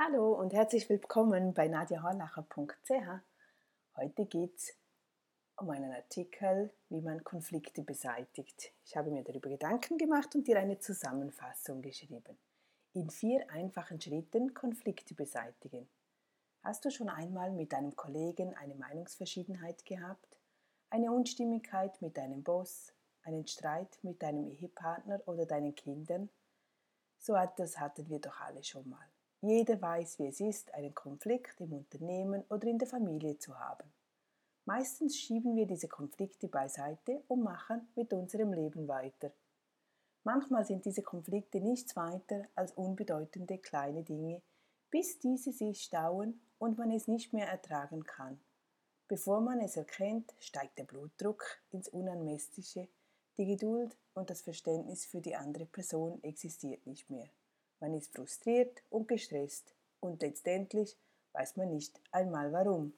Hallo und herzlich willkommen bei nadiahorlacher.ch. Heute geht es um einen Artikel, wie man Konflikte beseitigt. Ich habe mir darüber Gedanken gemacht und dir eine Zusammenfassung geschrieben. In vier einfachen Schritten Konflikte beseitigen. Hast du schon einmal mit deinem Kollegen eine Meinungsverschiedenheit gehabt? Eine Unstimmigkeit mit deinem Boss? Einen Streit mit deinem Ehepartner oder deinen Kindern? So etwas hatten wir doch alle schon mal. Jeder weiß, wie es ist, einen Konflikt im Unternehmen oder in der Familie zu haben. Meistens schieben wir diese Konflikte beiseite und machen mit unserem Leben weiter. Manchmal sind diese Konflikte nichts weiter als unbedeutende kleine Dinge, bis diese sich stauen und man es nicht mehr ertragen kann. Bevor man es erkennt, steigt der Blutdruck ins Unanmessliche, die Geduld und das Verständnis für die andere Person existiert nicht mehr. Man ist frustriert und gestresst und letztendlich weiß man nicht einmal warum.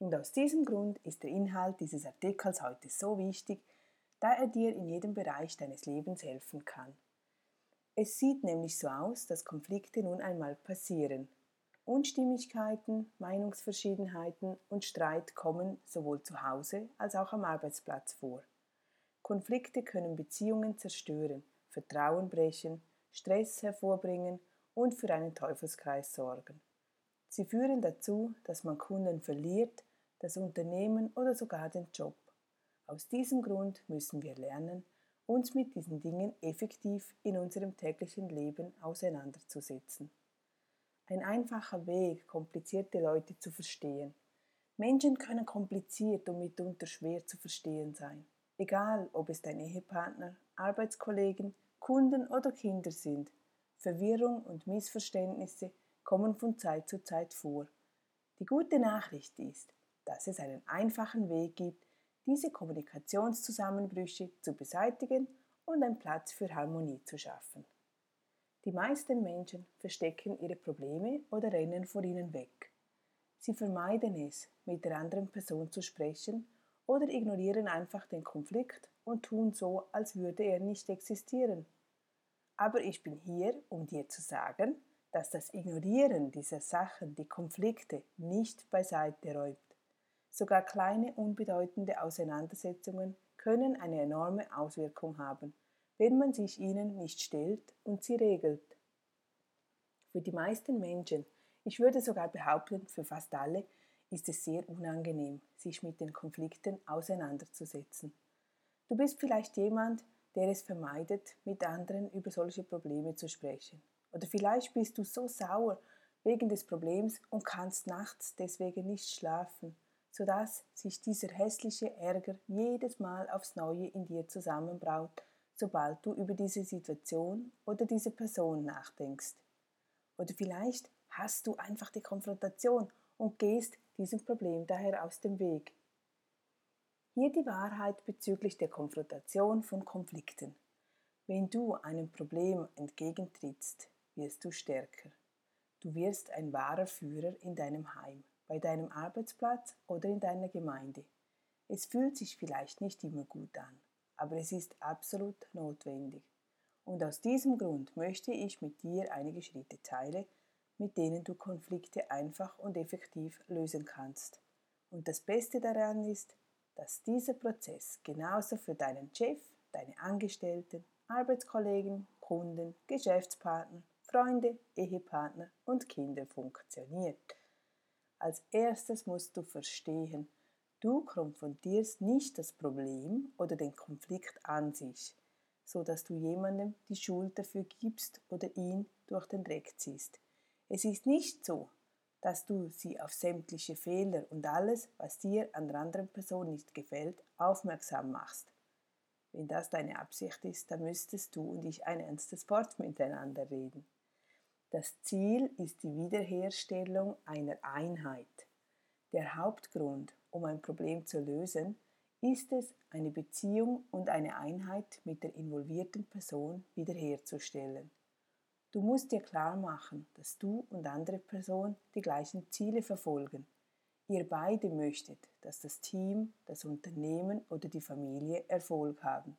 Und aus diesem Grund ist der Inhalt dieses Artikels heute so wichtig, da er dir in jedem Bereich deines Lebens helfen kann. Es sieht nämlich so aus, dass Konflikte nun einmal passieren. Unstimmigkeiten, Meinungsverschiedenheiten und Streit kommen sowohl zu Hause als auch am Arbeitsplatz vor. Konflikte können Beziehungen zerstören, Vertrauen brechen, Stress hervorbringen und für einen Teufelskreis sorgen. Sie führen dazu, dass man Kunden verliert, das Unternehmen oder sogar den Job. Aus diesem Grund müssen wir lernen, uns mit diesen Dingen effektiv in unserem täglichen Leben auseinanderzusetzen. Ein einfacher Weg, komplizierte Leute zu verstehen. Menschen können kompliziert und mitunter schwer zu verstehen sein, egal ob es dein Ehepartner, Arbeitskollegen, Kunden oder Kinder sind. Verwirrung und Missverständnisse kommen von Zeit zu Zeit vor. Die gute Nachricht ist, dass es einen einfachen Weg gibt, diese Kommunikationszusammenbrüche zu beseitigen und einen Platz für Harmonie zu schaffen. Die meisten Menschen verstecken ihre Probleme oder rennen vor ihnen weg. Sie vermeiden es, mit der anderen Person zu sprechen oder ignorieren einfach den Konflikt und tun so, als würde er nicht existieren. Aber ich bin hier, um dir zu sagen, dass das Ignorieren dieser Sachen die Konflikte nicht beiseite räumt. Sogar kleine, unbedeutende Auseinandersetzungen können eine enorme Auswirkung haben, wenn man sich ihnen nicht stellt und sie regelt. Für die meisten Menschen, ich würde sogar behaupten, für fast alle, ist es sehr unangenehm, sich mit den Konflikten auseinanderzusetzen. Du bist vielleicht jemand, der es vermeidet, mit anderen über solche Probleme zu sprechen. Oder vielleicht bist du so sauer wegen des Problems und kannst nachts deswegen nicht schlafen, sodass sich dieser hässliche Ärger jedes Mal aufs Neue in dir zusammenbraut, sobald du über diese Situation oder diese Person nachdenkst. Oder vielleicht hast du einfach die Konfrontation und gehst diesem Problem daher aus dem Weg. Hier die Wahrheit bezüglich der Konfrontation von Konflikten. Wenn du einem Problem entgegentrittst, wirst du stärker. Du wirst ein wahrer Führer in deinem Heim, bei deinem Arbeitsplatz oder in deiner Gemeinde. Es fühlt sich vielleicht nicht immer gut an, aber es ist absolut notwendig. Und aus diesem Grund möchte ich mit dir einige Schritte teilen, mit denen du Konflikte einfach und effektiv lösen kannst. Und das Beste daran ist, dass dieser Prozess genauso für deinen Chef, deine Angestellten, Arbeitskollegen, Kunden, Geschäftspartner, Freunde, Ehepartner und Kinder funktioniert. Als erstes musst du verstehen, du konfrontierst nicht das Problem oder den Konflikt an sich, so dass du jemandem die Schuld dafür gibst oder ihn durch den Dreck ziehst. Es ist nicht so, dass du sie auf sämtliche Fehler und alles, was dir an der anderen Person nicht gefällt, aufmerksam machst. Wenn das deine Absicht ist, dann müsstest du und ich ein ernstes Wort miteinander reden. Das Ziel ist die Wiederherstellung einer Einheit. Der Hauptgrund, um ein Problem zu lösen, ist es, eine Beziehung und eine Einheit mit der involvierten Person wiederherzustellen. Du musst dir klar machen, dass du und andere Personen die gleichen Ziele verfolgen. Ihr beide möchtet, dass das Team, das Unternehmen oder die Familie Erfolg haben.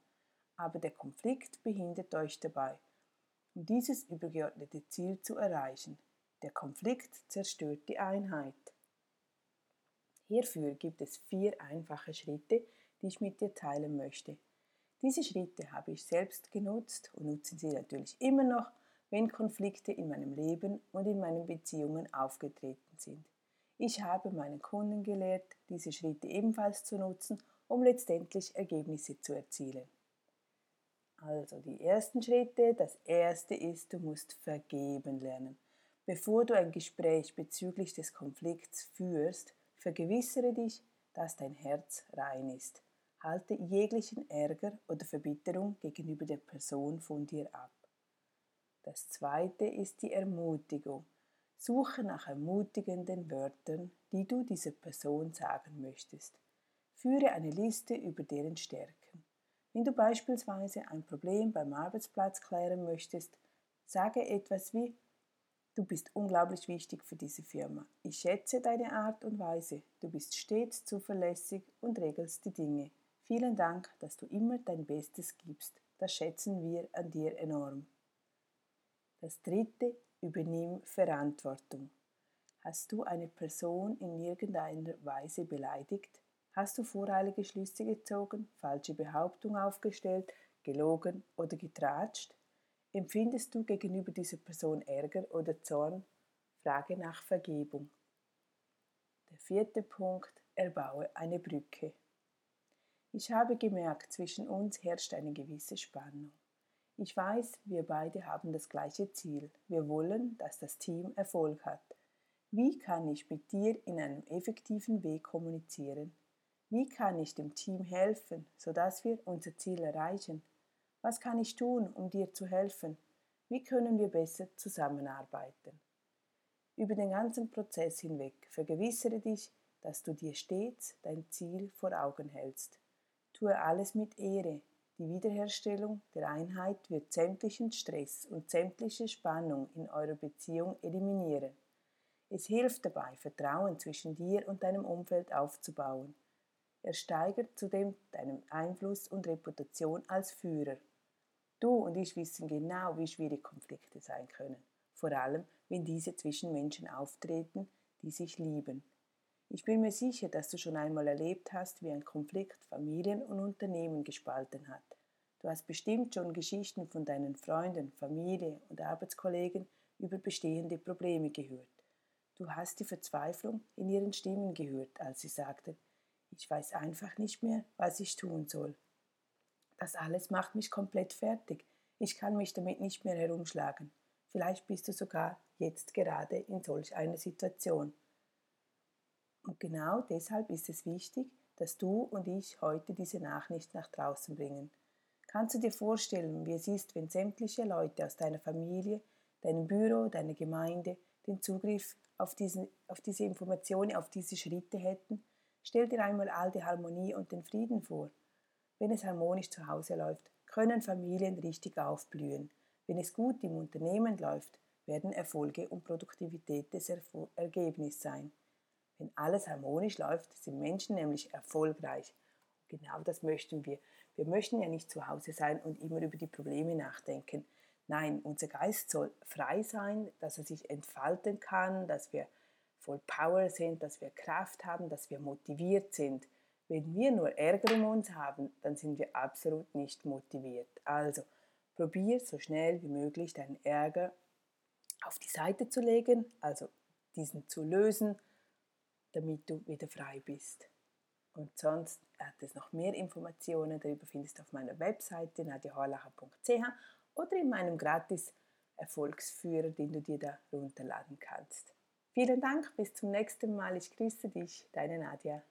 Aber der Konflikt behindert euch dabei, um dieses übergeordnete Ziel zu erreichen. Der Konflikt zerstört die Einheit. Hierfür gibt es vier einfache Schritte, die ich mit dir teilen möchte. Diese Schritte habe ich selbst genutzt und nutze sie natürlich immer noch, wenn Konflikte in meinem Leben und in meinen Beziehungen aufgetreten sind. Ich habe meinen Kunden gelehrt, diese Schritte ebenfalls zu nutzen, um letztendlich Ergebnisse zu erzielen. Also die ersten Schritte. Das erste ist, du musst vergeben lernen. Bevor du ein Gespräch bezüglich des Konflikts führst, vergewissere dich, dass dein Herz rein ist. Halte jeglichen Ärger oder Verbitterung gegenüber der Person von dir ab. Das zweite ist die Ermutigung. Suche nach ermutigenden Wörtern, die du dieser Person sagen möchtest. Führe eine Liste über deren Stärken. Wenn du beispielsweise ein Problem beim Arbeitsplatz klären möchtest, sage etwas wie Du bist unglaublich wichtig für diese Firma. Ich schätze deine Art und Weise. Du bist stets zuverlässig und regelst die Dinge. Vielen Dank, dass du immer dein Bestes gibst. Das schätzen wir an dir enorm. Das dritte, übernimm Verantwortung. Hast du eine Person in irgendeiner Weise beleidigt? Hast du voreilige Schlüsse gezogen, falsche Behauptungen aufgestellt, gelogen oder getratscht? Empfindest du gegenüber dieser Person Ärger oder Zorn? Frage nach Vergebung. Der vierte Punkt, erbaue eine Brücke. Ich habe gemerkt, zwischen uns herrscht eine gewisse Spannung. Ich weiß, wir beide haben das gleiche Ziel. Wir wollen, dass das Team Erfolg hat. Wie kann ich mit dir in einem effektiven Weg kommunizieren? Wie kann ich dem Team helfen, sodass wir unser Ziel erreichen? Was kann ich tun, um dir zu helfen? Wie können wir besser zusammenarbeiten? Über den ganzen Prozess hinweg vergewissere dich, dass du dir stets dein Ziel vor Augen hältst. Tue alles mit Ehre. Die Wiederherstellung der Einheit wird sämtlichen Stress und sämtliche Spannung in eurer Beziehung eliminieren. Es hilft dabei, Vertrauen zwischen dir und deinem Umfeld aufzubauen er steigert zudem deinen Einfluss und Reputation als Führer. Du und ich wissen genau, wie schwierig Konflikte sein können, vor allem wenn diese zwischen Menschen auftreten, die sich lieben. Ich bin mir sicher, dass du schon einmal erlebt hast, wie ein Konflikt Familien und Unternehmen gespalten hat. Du hast bestimmt schon Geschichten von deinen Freunden, Familie und Arbeitskollegen über bestehende Probleme gehört. Du hast die Verzweiflung in ihren Stimmen gehört, als sie sagten, ich weiß einfach nicht mehr, was ich tun soll. Das alles macht mich komplett fertig. Ich kann mich damit nicht mehr herumschlagen. Vielleicht bist du sogar jetzt gerade in solch einer Situation. Und genau deshalb ist es wichtig, dass du und ich heute diese Nachricht nach draußen bringen. Kannst du dir vorstellen, wie es ist, wenn sämtliche Leute aus deiner Familie, deinem Büro, deiner Gemeinde den Zugriff auf, diesen, auf diese Informationen, auf diese Schritte hätten? Stell dir einmal all die Harmonie und den Frieden vor. Wenn es harmonisch zu Hause läuft, können Familien richtig aufblühen. Wenn es gut im Unternehmen läuft, werden Erfolge und Produktivität des Ergebnis sein. Wenn alles harmonisch läuft, sind Menschen nämlich erfolgreich. Genau das möchten wir. Wir möchten ja nicht zu Hause sein und immer über die Probleme nachdenken. Nein, unser Geist soll frei sein, dass er sich entfalten kann, dass wir voll Power sind, dass wir Kraft haben, dass wir motiviert sind. Wenn wir nur Ärger um uns haben, dann sind wir absolut nicht motiviert. Also probier so schnell wie möglich deinen Ärger auf die Seite zu legen, also diesen zu lösen, damit du wieder frei bist. Und sonst hat es noch mehr Informationen, darüber findest du auf meiner Webseite nadiahorlacher.ch oder in meinem gratis Erfolgsführer, den du dir da runterladen kannst. Vielen Dank, bis zum nächsten Mal. Ich grüße dich, deine Nadja.